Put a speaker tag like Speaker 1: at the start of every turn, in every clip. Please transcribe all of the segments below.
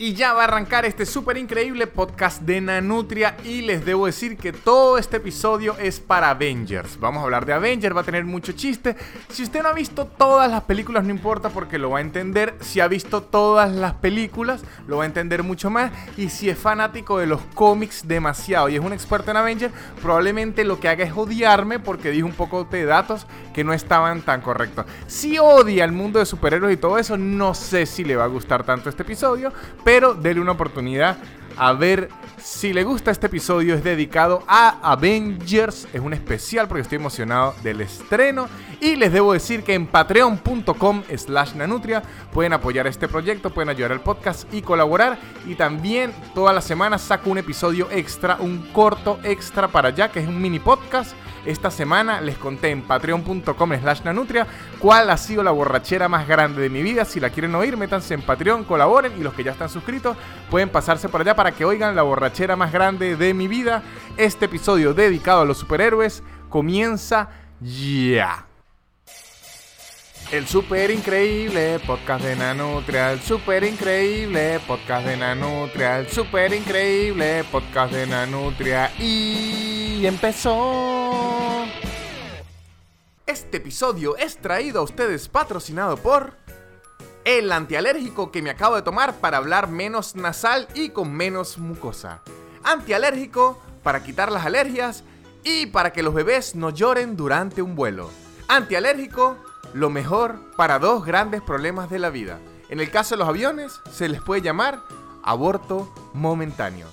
Speaker 1: Y ya va a arrancar este súper increíble podcast de Nanutria y les debo decir que todo este episodio es para Avengers. Vamos a hablar de Avengers, va a tener mucho chiste. Si usted no ha visto todas las películas no importa porque lo va a entender. Si ha visto todas las películas lo va a entender mucho más. Y si es fanático de los cómics demasiado y es un experto en Avengers, probablemente lo que haga es odiarme porque dije un poco de datos que no estaban tan correctos. Si odia el mundo de superhéroes y todo eso, no sé si le va a gustar tanto este episodio pero dele una oportunidad a ver si le gusta este episodio. Es dedicado a Avengers. Es un especial porque estoy emocionado del estreno. Y les debo decir que en patreon.com slash nanutria pueden apoyar este proyecto, pueden ayudar al podcast y colaborar. Y también toda la semana saco un episodio extra, un corto extra para allá, que es un mini podcast esta semana les conté en patreon.com slash nanutria cuál ha sido la borrachera más grande de mi vida. Si la quieren oír, métanse en Patreon, colaboren y los que ya están suscritos pueden pasarse por allá para que oigan la borrachera más grande de mi vida. Este episodio dedicado a los superhéroes comienza ya. El super increíble podcast de Nanutria, el super increíble podcast de Nanutria, el super increíble podcast de Nanutria y empezó. Este episodio es traído a ustedes patrocinado por el antialérgico que me acabo de tomar para hablar menos nasal y con menos mucosa. Antialérgico para quitar las alergias y para que los bebés no lloren durante un vuelo. Antialérgico lo mejor para dos grandes problemas de la vida. En el caso de los aviones, se les puede llamar aborto momentáneo.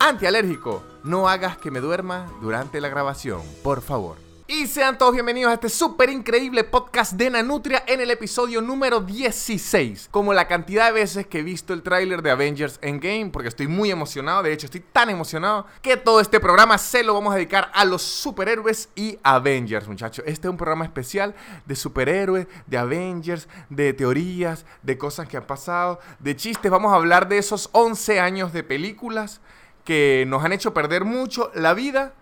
Speaker 1: Antialérgico, no hagas que me duerma durante la grabación, por favor. Y sean todos bienvenidos a este súper increíble podcast de Nanutria en el episodio número 16. Como la cantidad de veces que he visto el tráiler de Avengers Endgame, porque estoy muy emocionado, de hecho estoy tan emocionado, que todo este programa se lo vamos a dedicar a los superhéroes y Avengers, muchachos. Este es un programa especial de superhéroes, de Avengers, de teorías, de cosas que han pasado, de chistes. Vamos a hablar de esos 11 años de películas que nos han hecho perder mucho la vida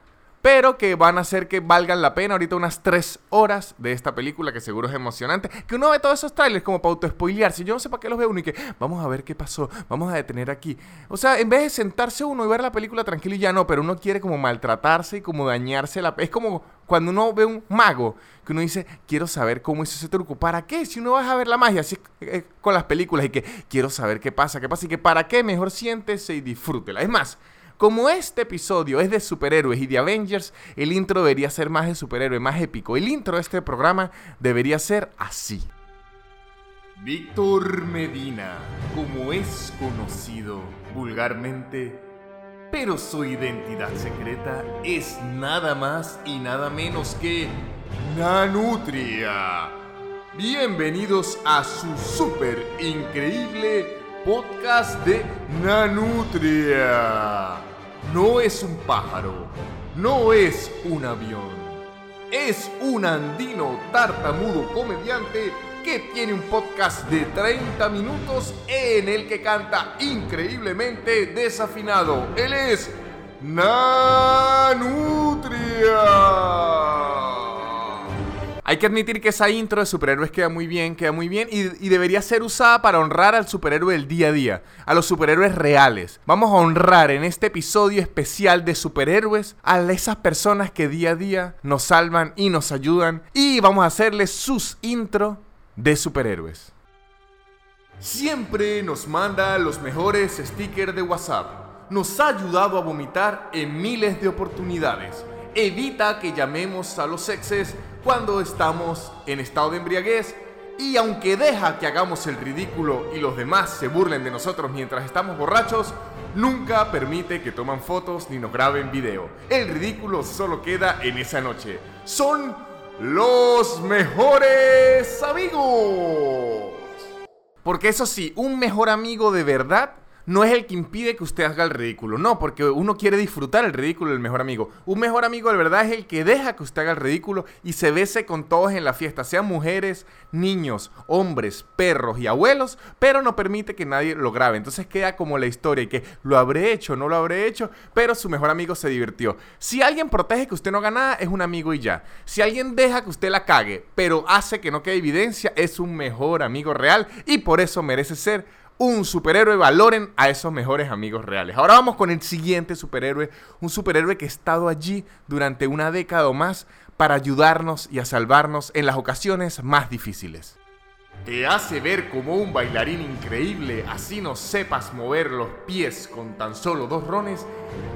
Speaker 1: pero que van a hacer que valgan la pena ahorita unas 3 horas de esta película que seguro es emocionante. Que uno ve todos esos trailers como para auto-spoilearse. Yo no sé para qué los veo uno y que vamos a ver qué pasó, vamos a detener aquí. O sea, en vez de sentarse uno y ver la película tranquilo y ya no, pero uno quiere como maltratarse y como dañarse la... Es como cuando uno ve un mago que uno dice, quiero saber cómo hizo ese truco. ¿Para qué? Si uno va a ver la magia, así eh, con las películas y que quiero saber qué pasa, qué pasa y que para qué, mejor siéntese y disfrútela. Es más, como este episodio es de superhéroes y de Avengers, el intro debería ser más de superhéroe, más épico. El intro de este programa debería ser así. Víctor Medina, como es conocido vulgarmente, pero su identidad secreta es nada más y nada menos que Nanutria. Bienvenidos a su super increíble podcast de Nanutria no es un pájaro, no es un avión. Es un andino tartamudo comediante que tiene un podcast de 30 minutos en el que canta increíblemente desafinado. Él es Nanutria. Hay que admitir que esa intro de superhéroes queda muy bien, queda muy bien y, debería ser usada para honrar al superhéroe del día a día, a los superhéroes reales. Vamos a honrar en este episodio especial de superhéroes a esas personas que día a día nos salvan y nos ayudan y vamos a hacerles sus intro de superhéroes. Siempre nos manda los mejores stickers de WhatsApp. Nos ha ayudado a vomitar en miles de oportunidades. Evita que llamemos a los exes cuando estamos en estado de embriaguez y aunque deja que hagamos el ridículo y los demás se burlen de nosotros mientras estamos borrachos, nunca permite que toman fotos ni nos graben video. El ridículo solo queda en esa noche. Son los mejores amigos. Porque eso sí, un mejor amigo de verdad no es el que impide que usted haga el ridículo. No, porque uno quiere disfrutar el ridículo del mejor amigo. Un mejor amigo de verdad es el que deja que usted haga el ridículo y se bese con todos en la fiesta, sean mujeres, niños, hombres, perros y abuelos, pero no permite que nadie lo grabe. Entonces queda como la historia y que lo habré hecho, no lo habré hecho, pero su mejor amigo se divirtió. Si alguien protege que usted no haga nada, es un amigo y ya. Si alguien deja que usted la cague, pero hace que no quede evidencia, es un mejor amigo real y por eso merece ser un superhéroe, valoren a esos mejores amigos reales. Ahora vamos con el siguiente superhéroe, un superhéroe que ha estado allí durante una década o más para ayudarnos y a salvarnos en las ocasiones más difíciles. Te hace ver como un bailarín increíble, así no sepas mover los pies con tan solo dos rones,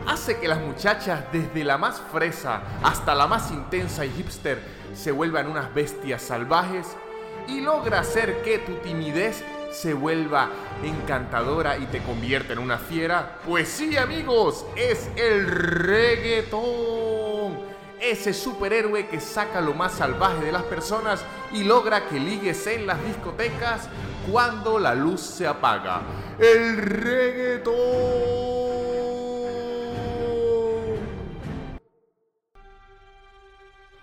Speaker 1: hace que las muchachas, desde la más fresa hasta la más intensa y hipster, se vuelvan unas bestias salvajes y logra hacer que tu timidez se vuelva encantadora y te convierta en una fiera? Pues sí, amigos, es el reggaetón. Ese superhéroe que saca lo más salvaje de las personas y logra que ligues en las discotecas cuando la luz se apaga. El reggaetón.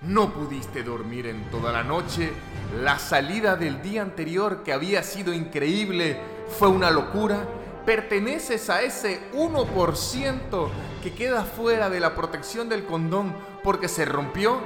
Speaker 1: No pudiste dormir en toda la noche. La salida del día anterior, que había sido increíble, fue una locura. Perteneces a ese 1% que queda fuera de la protección del condón porque se rompió.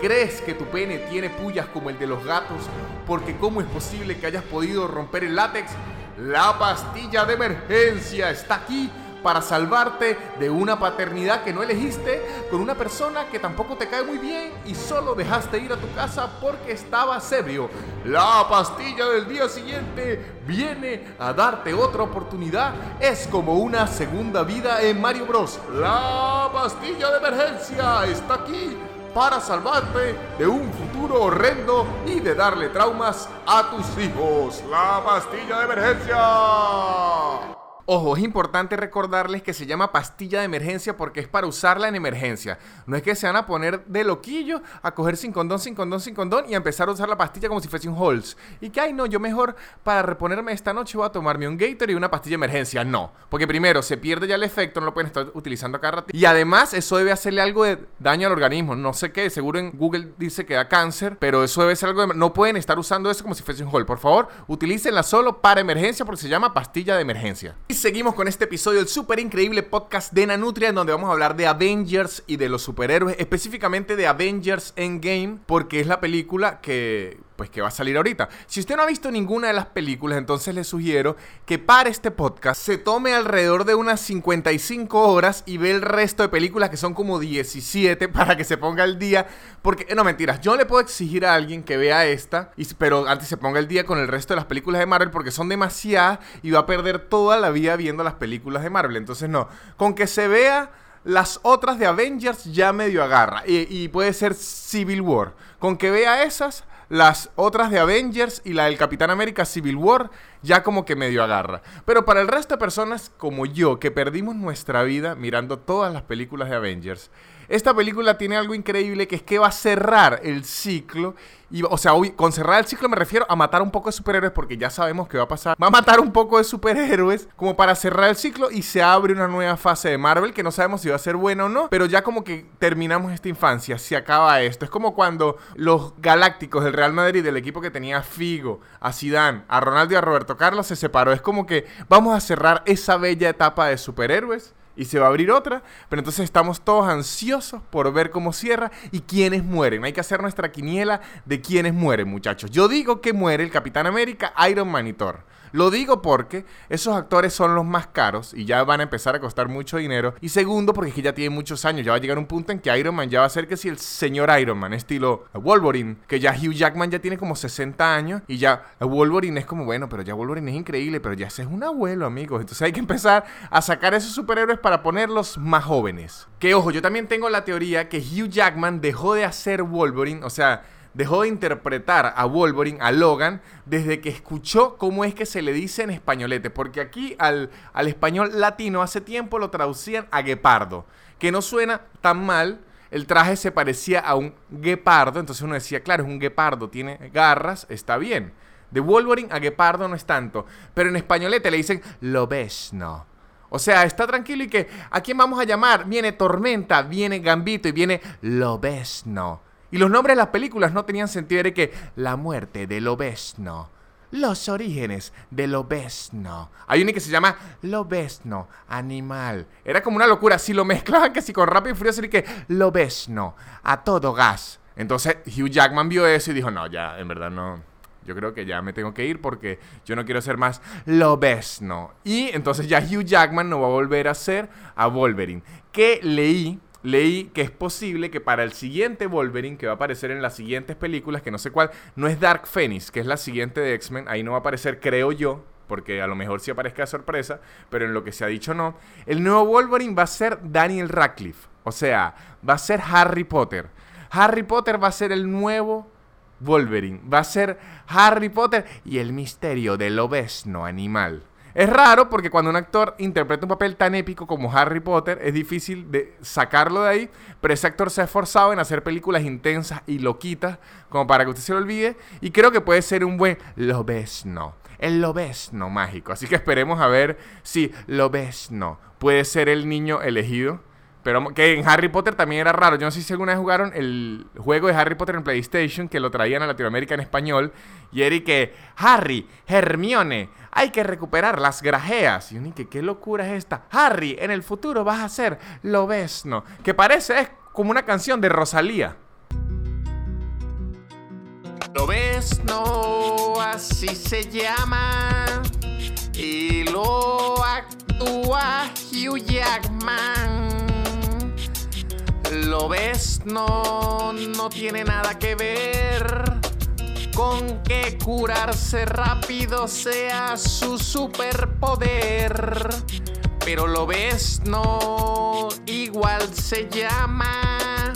Speaker 1: ¿Crees que tu pene tiene pullas como el de los gatos? Porque ¿cómo es posible que hayas podido romper el látex? La pastilla de emergencia está aquí para salvarte de una paternidad que no elegiste con una persona que tampoco te cae muy bien y solo dejaste ir a tu casa porque estaba ebrio. La pastilla del día siguiente viene a darte otra oportunidad. Es como una segunda vida en Mario Bros. La pastilla de emergencia está aquí para salvarte de un futuro horrendo y de darle traumas a tus hijos. La pastilla de emergencia. Ojo, es importante recordarles que se llama pastilla de emergencia porque es para usarla en emergencia. No es que se van a poner de loquillo a coger sin condón, sin condón, sin condón y a empezar a usar la pastilla como si fuese un Halls. Y que, ay, no, yo mejor para reponerme esta noche voy a tomarme un Gator y una pastilla de emergencia. No, porque primero se pierde ya el efecto, no lo pueden estar utilizando cada rato. Y además, eso debe hacerle algo de daño al organismo. No sé qué, seguro en Google dice que da cáncer, pero eso debe ser algo de. No pueden estar usando eso como si fuese un Hall. Por favor, utilícenla solo para emergencia porque se llama pastilla de emergencia seguimos con este episodio del súper increíble podcast de Nanutria en donde vamos a hablar de Avengers y de los superhéroes, específicamente de Avengers Endgame, porque es la película que pues que va a salir ahorita. Si usted no ha visto ninguna de las películas, entonces le sugiero que para este podcast se tome alrededor de unas 55 horas y ve el resto de películas que son como 17 para que se ponga el día. Porque, no mentiras, yo le puedo exigir a alguien que vea esta, y, pero antes se ponga el día con el resto de las películas de Marvel porque son demasiadas y va a perder toda la vida viendo las películas de Marvel. Entonces no, con que se vea las otras de Avengers ya medio agarra. Y, y, puede ser Civil War. Con que vea esas, las otras de Avengers y la del Capitán América Civil War ya como que medio agarra. Pero para el resto de personas como yo, que perdimos nuestra vida mirando todas las películas de Avengers, esta película tiene algo increíble que es que va a cerrar el ciclo. Y, o sea, con cerrar el ciclo me refiero a matar un poco de superhéroes porque ya sabemos que va a pasar. Va a matar un poco de superhéroes como para cerrar el ciclo y se abre una nueva fase de Marvel que no sabemos si va a ser buena o no. Pero ya como que terminamos esta infancia, se acaba esto. Es como cuando los galácticos del Real Madrid, del equipo que tenía a Figo, a Zidane, a Ronaldo y a Roberto Carlos se separó. Es como que vamos a cerrar esa bella etapa de superhéroes y se va a abrir otra, pero entonces estamos todos ansiosos por ver cómo cierra y quiénes mueren. Hay que hacer nuestra quiniela de quiénes mueren, muchachos. Yo digo que muere el Capitán América, Iron Man. Lo digo porque esos actores son los más caros y ya van a empezar a costar mucho dinero. Y segundo, porque es que ya tienen muchos años. Ya va a llegar un punto en que Iron Man ya va a ser que si el señor Iron Man, estilo Wolverine, que ya Hugh Jackman ya tiene como 60 años y ya Wolverine es como, bueno, pero ya Wolverine es increíble, pero ya ese es un abuelo, amigos. Entonces hay que empezar a sacar esos superhéroes para ponerlos más jóvenes. Que ojo, yo también tengo la teoría que Hugh Jackman dejó de hacer Wolverine, o sea, dejó de interpretar a Wolverine, a Logan, desde que escuchó cómo es que se le dice en españolete. Porque aquí al, al español latino hace tiempo lo traducían a guepardo, que no suena tan mal. El traje se parecía a un guepardo, entonces uno decía, claro, es un guepardo, tiene garras, está bien. De Wolverine a guepardo no es tanto, pero en españolete le dicen lobesno. O sea, está tranquilo y que ¿a quién vamos a llamar? Viene Tormenta, viene Gambito y viene Lobesno. Y los nombres de las películas no tenían sentido, era que la muerte de Lobesno. Los orígenes de Lobesno. Hay uno que se llama Lobesno, animal. Era como una locura. Si lo mezclaban que si con Rápido y Furioso, era que Lobesno, a todo gas. Entonces Hugh Jackman vio eso y dijo, no, ya, en verdad no yo creo que ya me tengo que ir porque yo no quiero ser más lobesno. Y entonces ya Hugh Jackman no va a volver a ser a Wolverine. Que leí leí que es posible que para el siguiente Wolverine, que va a aparecer en las siguientes películas, que no sé cuál, no es Dark Phoenix, que es la siguiente de X-Men, ahí no va a aparecer, creo yo, porque a lo mejor sí aparezca sorpresa, pero en lo que se ha dicho no. El nuevo Wolverine va a ser Daniel Radcliffe, o sea, va a ser Harry Potter. Harry Potter va a ser el nuevo Wolverine, va a ser Harry Potter y el misterio del obesno animal. Es raro porque cuando un actor interpreta un papel tan épico como Harry Potter, es difícil de sacarlo de ahí, pero ese actor se ha esforzado en hacer películas intensas y loquitas como para que usted se lo olvide, y creo que puede ser un buen lobesno, el lobesno mágico. Así que esperemos a ver si lobesno puede ser el niño elegido pero que en Harry Potter también era raro. Yo no sé si alguna vez jugaron el juego de Harry Potter en PlayStation, que lo traían a Latinoamérica en español. Y era que, Harry, Hermione, hay que recuperar las grajeas. Y uno que, ¿qué locura es esta? Harry, en el futuro vas a ser Lobesno. Que parece es como una canción de Rosalía. Lobesno, así se llama. Y lo actúa Hugh Jackman lo ves, no, no tiene nada que ver con que curarse rápido sea su superpoder. Pero lo ves, no, igual se llama.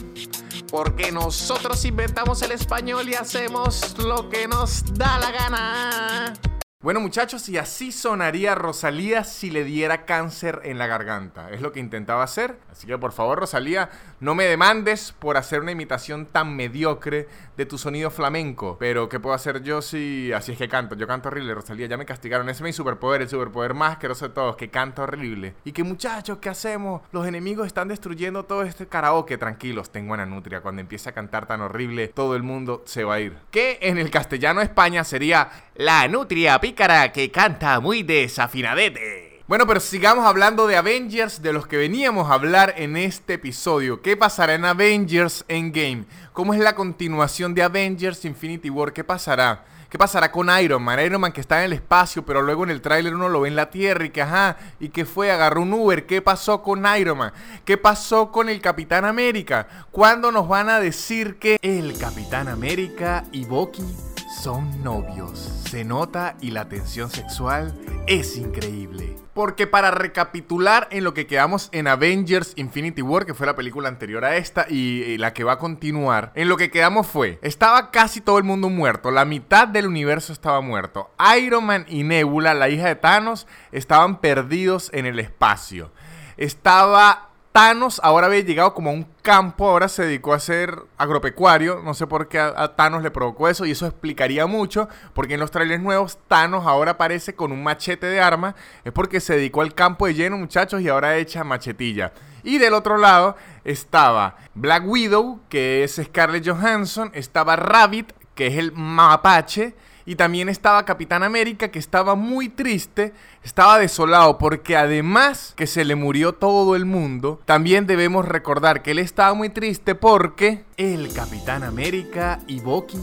Speaker 1: Porque nosotros inventamos el español y hacemos lo que nos da la gana. Bueno muchachos, y así sonaría Rosalía si le diera cáncer en la garganta. Es lo que intentaba hacer. Así que por favor Rosalía, no me demandes por hacer una imitación tan mediocre de tu sonido flamenco. Pero ¿qué puedo hacer yo si así es que canto? Yo canto horrible, Rosalía. Ya me castigaron. Ese es mi superpoder, el superpoder más asqueroso de todos, que canto horrible. Y que muchachos, ¿qué hacemos? Los enemigos están destruyendo todo este karaoke. Tranquilos, tengo una nutria. Cuando empiece a cantar tan horrible, todo el mundo se va a ir. Que en el castellano España sería la nutria que canta muy desafinadete. Bueno, pero sigamos hablando de Avengers, de los que veníamos a hablar en este episodio. ¿Qué pasará en Avengers Endgame? ¿Cómo es la continuación de Avengers Infinity War? ¿Qué pasará? ¿Qué pasará con Iron Man? Iron Man que está en el espacio, pero luego en el tráiler uno lo ve en la Tierra y que, ajá, ¿y qué fue? Agarró un Uber. ¿Qué pasó con Iron Man? ¿Qué pasó con el Capitán América? ¿Cuándo nos van a decir que el Capitán América y Bucky son novios. Se nota y la tensión sexual es increíble. Porque para recapitular en lo que quedamos en Avengers Infinity War, que fue la película anterior a esta y, la que va a continuar, en lo que quedamos fue, estaba casi todo el mundo muerto, la mitad del universo estaba muerto. Iron Man y Nebula, la hija de Thanos, estaban perdidos en el espacio. Estaba Thanos ahora había llegado como a un campo, ahora se dedicó a ser agropecuario. No sé por qué a, Thanos le provocó eso y eso explicaría mucho. Porque en los trailers nuevos Thanos ahora aparece con un machete de arma. Es porque se dedicó al campo de lleno, muchachos, y ahora echa machetilla. Y del otro lado estaba Black Widow, que es Scarlett Johansson. Estaba Rabbit, que es el mapache. Y también estaba Capitán América que estaba muy triste, estaba desolado porque además que se le murió todo el mundo, también debemos recordar que él estaba muy triste porque el Capitán América y Bucky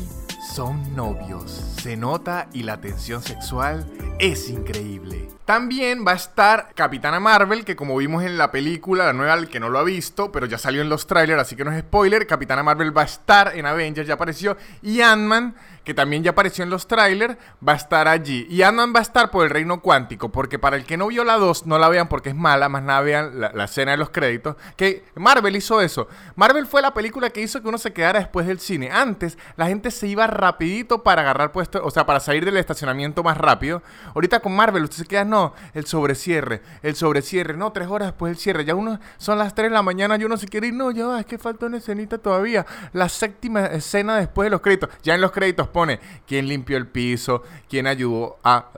Speaker 1: son novios. Se nota y la tensión sexual es increíble. También va a estar Capitana Marvel, que como vimos en la película, la nueva, el que no lo ha visto, pero ya salió en los trailers, así que no es spoiler. Capitana Marvel va a estar en Avengers, ya apareció. Y Ant-Man, que también ya apareció en los trailers, va a estar allí. Y Ant-Man va a estar por el reino cuántico, porque para el que no vio la 2, no la vean porque es mala, más nada vean la, la escena de los créditos. Que Marvel hizo eso. Marvel fue la película que hizo que uno se quedara después del cine. Antes, la gente se iba rapidito para agarrar puesto, o sea, para salir del estacionamiento más rápido. Ahorita con Marvel, usted se queda, no, el sobrecierre, el sobrecierre, no, tres horas después del cierre, ya uno, son las tres de la mañana y uno se quiere ir, no, ya va, es que falta una escenita todavía, la séptima escena después de los créditos, ya en los créditos pone quién limpió el piso, quién ayudó a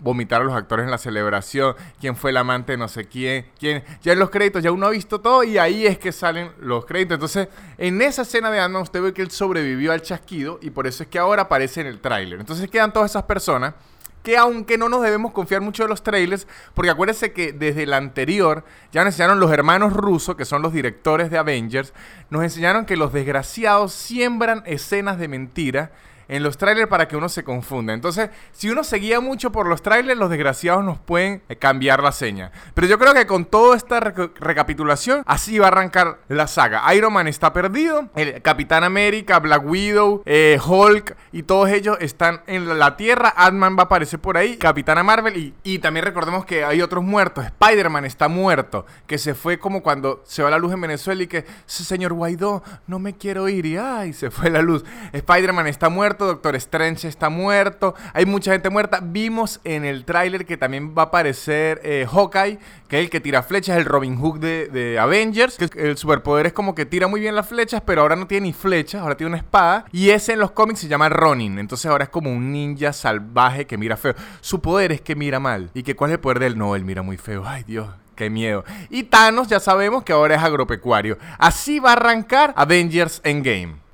Speaker 1: vomitar a los actores en la celebración, quién fue el amante de no sé quién, quién, ya en los créditos ya uno ha visto todo y ahí es que salen los créditos. Entonces, en esa escena de ant usted ve que él sobrevivió al chasquido y por eso es que ahora aparece en el tráiler. Entonces quedan todas esas personas que aunque no nos debemos confiar mucho de los trailers, porque acuérdense que desde el anterior ya nos enseñaron los hermanos rusos, que son los directores de Avengers, nos enseñaron que los desgraciados siembran escenas de mentira en los trailers para que uno se confunda. Entonces, si uno se guía mucho por los trailers, los desgraciados nos pueden eh, cambiar la seña. Pero yo creo que con toda esta recapitulación, así va a arrancar la saga. Iron Man está perdido, el Capitán América, Black Widow, eh, Hulk y todos ellos están en la Tierra. Ant-Man va a aparecer por ahí, Capitana Marvel y, y también recordemos que hay otros muertos. Spider-Man está muerto, que se fue como cuando se va la luz en Venezuela y que, señor Guaidó, no me quiero ir y ay, se fue la luz. Spider-Man está muerto, Doctor Strange está muerto, hay mucha gente muerta. Vimos en el tráiler que también va a aparecer eh, Hawkeye, que es el que tira flechas, el Robin Hood de, Avengers. el superpoder es como que tira muy bien las flechas, pero ahora no tiene ni flechas, ahora tiene una espada. Y ese en los cómics se llama Ronin. Entonces ahora es como un ninja salvaje que mira feo. Su poder es que mira mal. ¿Y que cuál es el poder del No, él mira muy feo. Ay, Dios. Qué miedo. Y Thanos ya sabemos que ahora es agropecuario. Así va a arrancar Avengers Endgame.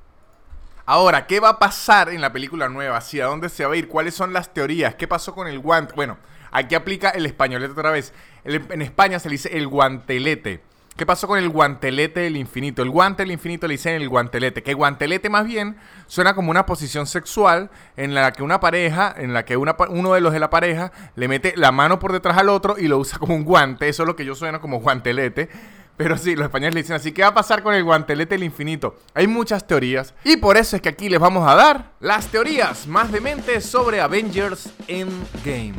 Speaker 1: Ahora, ¿qué va a pasar en la película nueva? ¿Hacia dónde se va a ir? ¿Cuáles son las teorías? ¿Qué pasó con el guante? Bueno, aquí aplica el españolete otra vez. En España se le dice el guantelete. ¿Qué pasó con el guantelete del infinito? El guante del infinito le dicen el guantelete. Que guantelete más bien suena como una posición sexual en la que una pareja, en la que uno de los de la pareja le mete la mano por detrás al otro y lo usa como un guante. Eso es lo que yo suena como guantelete. Pero sí, los españoles le dicen así. ¿Qué va a pasar con el guantelete del infinito? Hay muchas teorías. Y por eso es que aquí les vamos a dar las teorías más dementes sobre Avengers Endgame.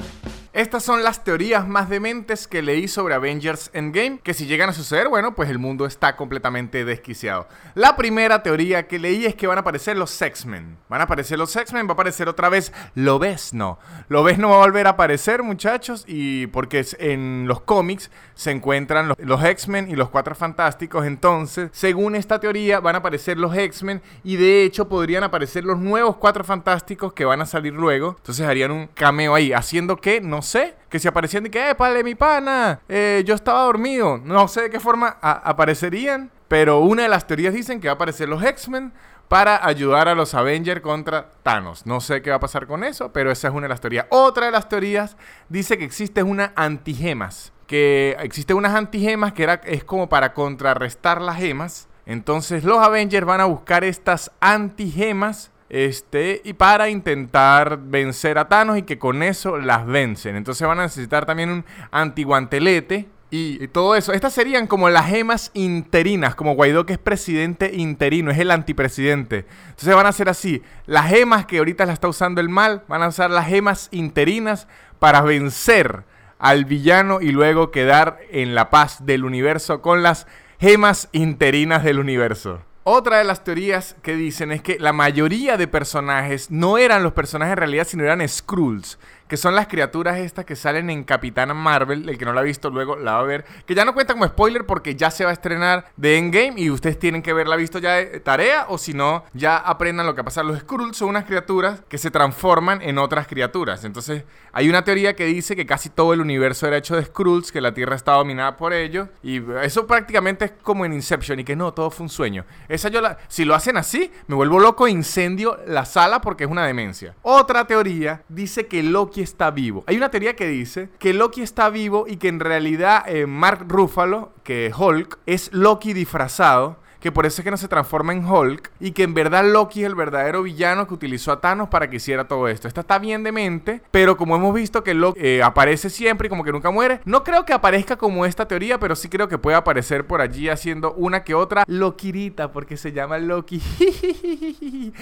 Speaker 1: Estas son las teorías más dementes que leí sobre Avengers Endgame, que si llegan a suceder, bueno, pues el mundo está completamente desquiciado. La primera teoría que leí es que van a aparecer los X-Men. Van a aparecer los X-Men, va a aparecer otra vez Lo ves no. Lo ves no va a volver a aparecer, muchachos, y porque en los cómics se encuentran los, los X-Men y los Cuatro Fantásticos, entonces, según esta teoría, van a aparecer los X-Men y de hecho podrían aparecer los nuevos Cuatro Fantásticos que van a salir luego. Entonces harían un cameo ahí, haciendo que no sé, que si aparecían y que, eh, mi pana, eh, yo estaba dormido. No sé de qué forma aparecerían, pero una de las teorías dicen que va a aparecer los X-Men para ayudar a los Avengers contra Thanos. No sé qué va a pasar con eso, pero esa es una de las teorías. Otra de las teorías dice que existe una antigemas. Que existe unas antigemas que era, es como para contrarrestar las gemas. Entonces los Avengers van a buscar estas antigemas este, y para intentar vencer a Thanos y que con eso las vencen. Entonces van a necesitar también un antiguantelete y, todo eso. Estas serían como las gemas interinas, como Guaidó que es presidente interino, es el antipresidente. Entonces van a ser así. Las gemas que ahorita las está usando el mal, van a usar las gemas interinas para vencer al villano y luego quedar en la paz del universo con las gemas interinas del universo. Otra de las teorías que dicen es que la mayoría de personajes no eran los personajes en realidad, sino eran Skrulls que son las criaturas estas que salen en Capitana Marvel. El que no la ha visto luego la va a ver. Que ya no cuenta como spoiler porque ya se va a estrenar de Endgame y ustedes tienen que verla visto ya de tarea o si no, ya aprendan lo que pasa. Los Skrulls son unas criaturas que se transforman en otras criaturas. Entonces, hay una teoría que dice que casi todo el universo era hecho de Skrulls, que la Tierra está dominada por ellos. Y eso prácticamente es como en Inception y que no, todo fue un sueño. Esa yo la... Si lo hacen así, me vuelvo loco e incendio la sala porque es una demencia. Otra teoría dice que Loki está vivo. Hay una teoría que dice que Loki está vivo y que en realidad eh, Mark Ruffalo, que Hulk, es Loki disfrazado que por eso es que no se transforma en Hulk y que en verdad Loki es el verdadero villano que utilizó a Thanos para que hiciera todo esto. Esta está bien de mente, pero como hemos visto que Loki eh, aparece siempre y como que nunca muere, no creo que aparezca como esta teoría, pero sí creo que puede aparecer por allí haciendo una que otra Lokirita, porque se llama Loki.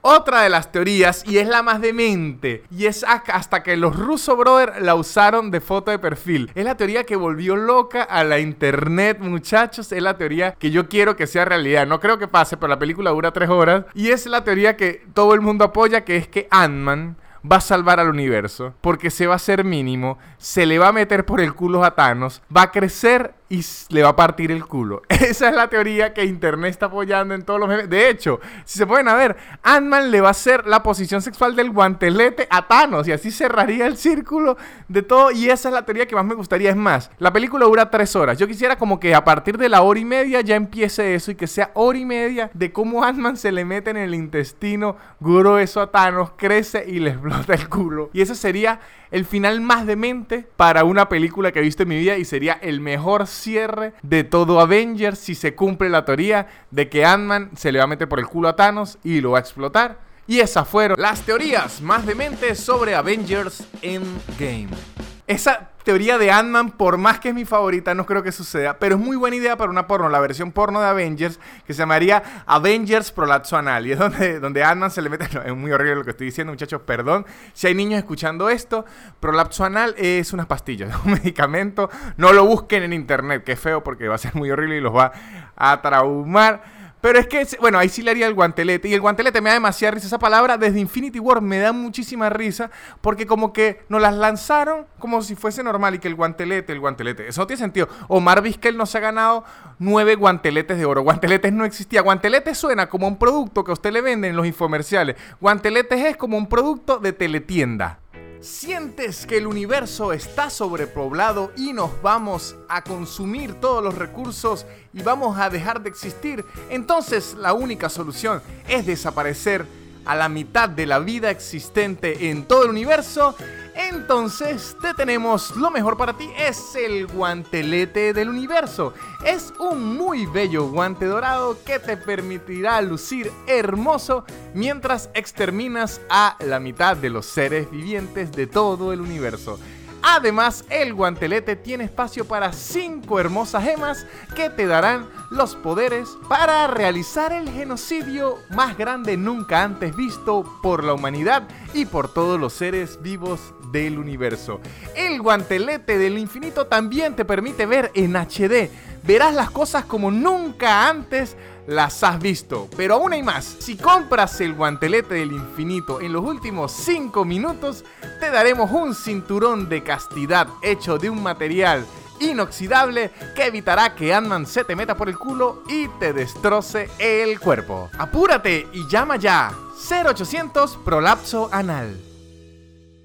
Speaker 1: Otra de las teorías, y es la más demente, y es hasta que los Russo Brothers la usaron de foto de perfil. Es la teoría que volvió loca a la internet, muchachos. Es la teoría que yo quiero quiero que sea realidad. No creo que pase, pero la película dura tres horas. Y es la teoría que todo el mundo apoya, que es que Ant-Man va a salvar al universo, porque se va a hacer mínimo, se le va a meter por el culo a Thanos, va a crecer y le va a partir el culo. Esa es la teoría que Internet está apoyando en todos los memes. De hecho, si se pueden a ver, Ant-Man le va a hacer la posición sexual del guantelete a Thanos y así cerraría el círculo de todo. Y esa es la teoría que más me gustaría. Es más, la película dura tres horas. Yo quisiera como que a partir de la hora y media ya empiece eso y que sea hora y media de cómo Ant-Man se le mete en el intestino grueso a Thanos, crece y le explota el culo. Y ese sería el final más demente para una película que he visto en mi vida y sería el mejor cierre de todo Avengers si se cumple la teoría de que Ant-Man se le va a meter por el culo a Thanos y lo va a explotar Y esas fueron las teorías más dementes sobre Avengers Endgame. Esa teoría de Ant-Man, por más que es mi favorita, no creo que suceda, pero es muy buena idea para una porno, la versión porno de Avengers, que se llamaría Avengers Prolapso Anal, y es donde, donde Ant-Man se le mete, es muy horrible lo que estoy diciendo, muchachos, perdón, si hay niños escuchando esto, Prolapso Anal es unas pastillas, un medicamento, no lo busquen en internet, que feo porque va a ser muy horrible y los va a traumar. Pero es que, bueno, ahí sí le haría el guantelete. Y el guantelete me da demasiada risa. Esa palabra desde Infinity War me da muchísima risa. Porque como que nos las lanzaron como si fuese normal. Y que el guantelete, el guantelete. Eso tiene sentido. Omar Vizquel no se ha ganado nueve guanteletes de oro. Guanteletes no existía. Guanteletes suena como un producto que a usted le venden en los infomerciales. Guanteletes es como un producto de teletienda. ¿Sientes que el universo está sobrepoblado y nos vamos a consumir todos los recursos y vamos a dejar de existir? Entonces la única solución es desaparecer a la mitad de la vida existente en todo el universo entonces, te tenemos lo mejor para ti, es el guantelete del universo. Es un muy bello guante dorado que te permitirá lucir hermoso mientras exterminas a la mitad de los seres vivientes de todo el universo. Además, el guantelete tiene espacio para 5 hermosas gemas que te darán los poderes para realizar el genocidio más grande nunca antes visto por la humanidad y por todos los seres vivos del universo. El guantelete del infinito también te permite ver en HD. Verás las cosas como nunca antes las has visto. Pero aún hay más. Si compras el guantelete del infinito en los últimos 5 minutos, te daremos un cinturón de castidad hecho de un material inoxidable que evitará que ant se te meta por el culo y te destroce el cuerpo. Apúrate y llama ya 0800 Prolapso Anal.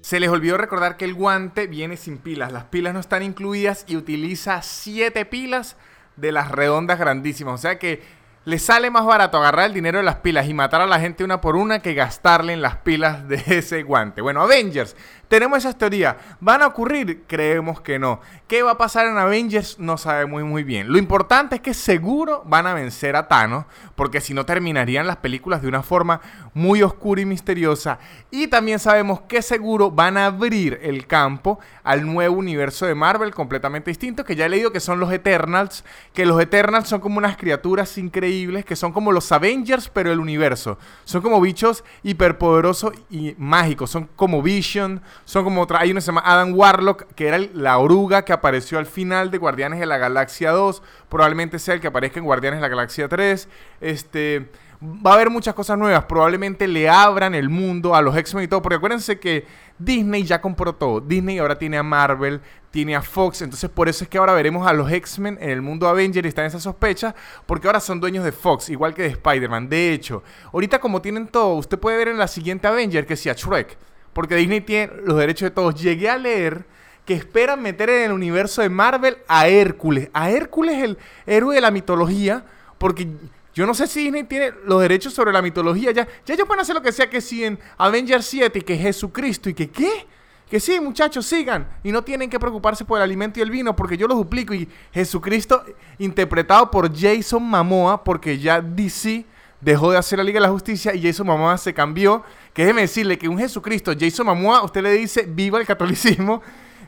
Speaker 1: Se les olvidó recordar que el guante viene sin pilas. Las pilas no están incluidas y utiliza 7 pilas de las redondas grandísimas. O sea que le sale más barato agarrar el dinero de las pilas y matar a la gente una por una que gastarle en las pilas de ese guante. Bueno, Avengers tenemos esas teorías. ¿Van a ocurrir? Creemos que no. ¿Qué va a pasar en Avengers? No sabemos muy bien. Lo importante es que seguro van a vencer a Thanos, porque si no terminarían las películas de una forma muy oscura y misteriosa. Y también sabemos que seguro van a abrir el campo al nuevo universo de Marvel completamente distinto, que ya he leído que son los Eternals, que los Eternals son como unas criaturas increíbles, que son como los Avengers, pero el universo. Son como bichos hiperpoderosos y mágicos, son como Vision, son como otra. Hay uno que se llama Adam Warlock, que era la oruga que apareció al final de Guardianes de la Galaxia 2. Probablemente sea el que aparezca en Guardianes de la Galaxia 3. Este. Va a haber muchas cosas nuevas. Probablemente le abran el mundo a los X-Men y todo. Porque acuérdense que Disney ya compró todo. Disney ahora tiene a Marvel, tiene a Fox. Entonces por eso es que ahora veremos a los X-Men en el mundo Avenger y están esas sospechas. Porque ahora son dueños de Fox, igual que de Spider-Man. De hecho, ahorita como tienen todo, usted puede ver en la siguiente Avenger que sea Shrek porque Disney tiene los derechos de todos. Llegué a leer que esperan meter en el universo de Marvel a Hércules. A Hércules, el héroe de la mitología, porque yo no sé si Disney tiene los derechos sobre la mitología. Ya, ya ellos pueden hacer lo que sea que si en Avengers 7 y que Jesucristo y que qué. Que sí, muchachos, sigan. Y no tienen que preocuparse por el alimento y el vino, porque yo lo duplico. Y Jesucristo, interpretado por Jason Mamoa, porque ya DC dejó de hacer la Liga de la Justicia y Jason Momoa se cambió. Que déjeme decirle que un Jesucristo, Jason Momoa, usted le dice viva el catolicismo.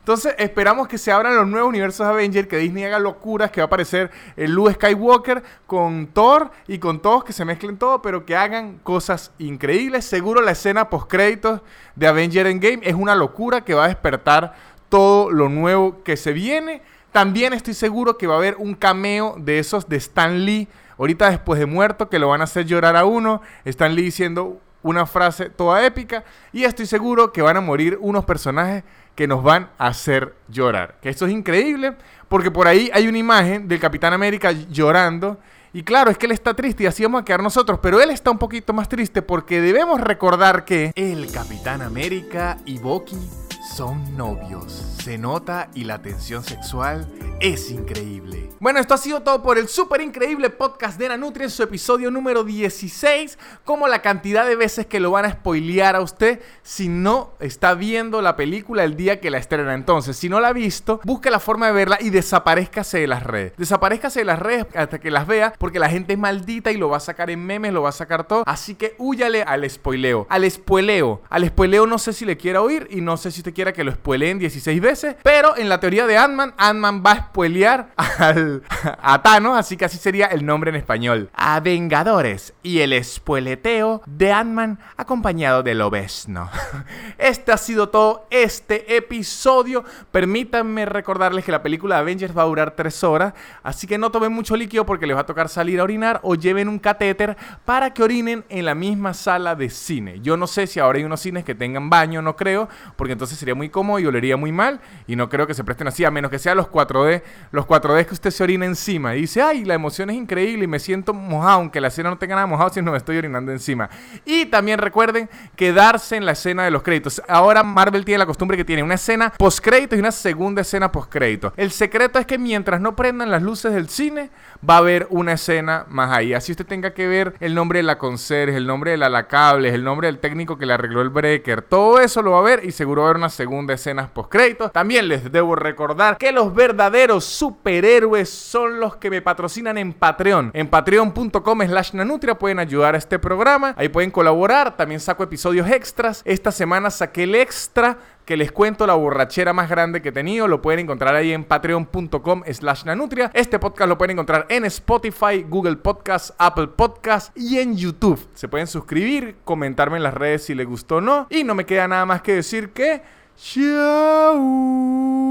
Speaker 1: Entonces esperamos que se abran los nuevos universos de Avengers, que Disney haga locuras, que va a aparecer el Luke Skywalker con Thor y con todos, que se mezclen todo, pero que hagan cosas increíbles. Seguro la escena post créditos de Avenger Endgame es una locura que va a despertar todo lo nuevo que se viene. También estoy seguro que va a haber un cameo de esos de Stan Lee ahorita después de muerto, que lo van a hacer llorar a uno, están diciendo una frase toda épica y estoy seguro que van a morir unos personajes que nos van a hacer llorar. Que esto es increíble porque por ahí hay una imagen del Capitán América llorando y claro, es que él está triste y así vamos a quedar nosotros, pero él está un poquito más triste porque debemos recordar que el Capitán América y Bucky son novios. Se nota y la tensión sexual es increíble. Bueno, esto ha sido todo por el súper increíble podcast de Nanutria en su episodio número 16. Como la cantidad de veces que lo van a spoilear a usted si no está viendo la película el día que la estrena. Entonces, si no la ha visto, busque la forma de verla y desaparezcase de las redes. Desaparezcase de las redes hasta que las vea porque la gente es maldita y lo va a sacar en memes, lo va a sacar todo. Así que huyale al spoileo. Al spoileo. Al spoileo no sé si le quiera oír y no sé si usted que lo spoileen 16 veces. Pero en la teoría de Ant-Man, Ant-Man va a spoilear al, a Thanos, así que así sería el nombre en español. A Vengadores y el spoileteo de Ant-Man acompañado de Lobesno. Este ha sido todo este episodio. Permítanme recordarles que la película Avengers va a durar 3 horas, así que no tomen mucho líquido porque les va a tocar salir a orinar o lleven un catéter para que orinen en la misma sala de cine. Yo no sé si ahora hay unos cines que tengan baño, no creo, porque entonces sería muy cómodo y olería muy mal y no creo que se presten así, a menos que sean los 4D, los 4D que usted se orina encima y dice, ay, la emoción es increíble y me siento mojado, aunque la escena no tenga nada mojado, si no me estoy orinando encima. Y también recuerden quedarse en la escena de los créditos. Ahora Marvel tiene la costumbre que tiene una escena post crédito y una segunda escena post crédito. El secreto es que mientras no prendan las luces del cine, va a haber una escena más ahí. Así usted tenga que ver el nombre de la conserje, el nombre de la lacables, el nombre del técnico que le arregló el breaker. Todo eso lo va a ver y seguro va a haber una segunda escena post crédito. También les debo recordar que los verdaderos superhéroes son los que me patrocinan en Patreon. En patreon.com slash nanutria pueden ayudar a este programa. Ahí pueden colaborar. También saco episodios extras. Esta semana saqué el extra que les cuento la borrachera más grande que he tenido. Lo pueden encontrar ahí en patreon.com slash nanutria. Este podcast lo pueden encontrar en Spotify, Google Podcast, Apple Podcast y en YouTube. Se pueden suscribir, comentarme en las redes si les gustó o no. Y no me queda nada más que decir que... ¡Chao!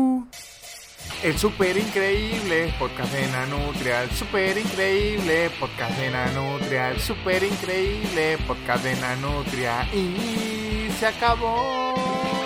Speaker 1: El super increíble podcast de Nanutria, el super increíble podcast de Nanutria, el super increíble podcast de Nanutria y se acabó.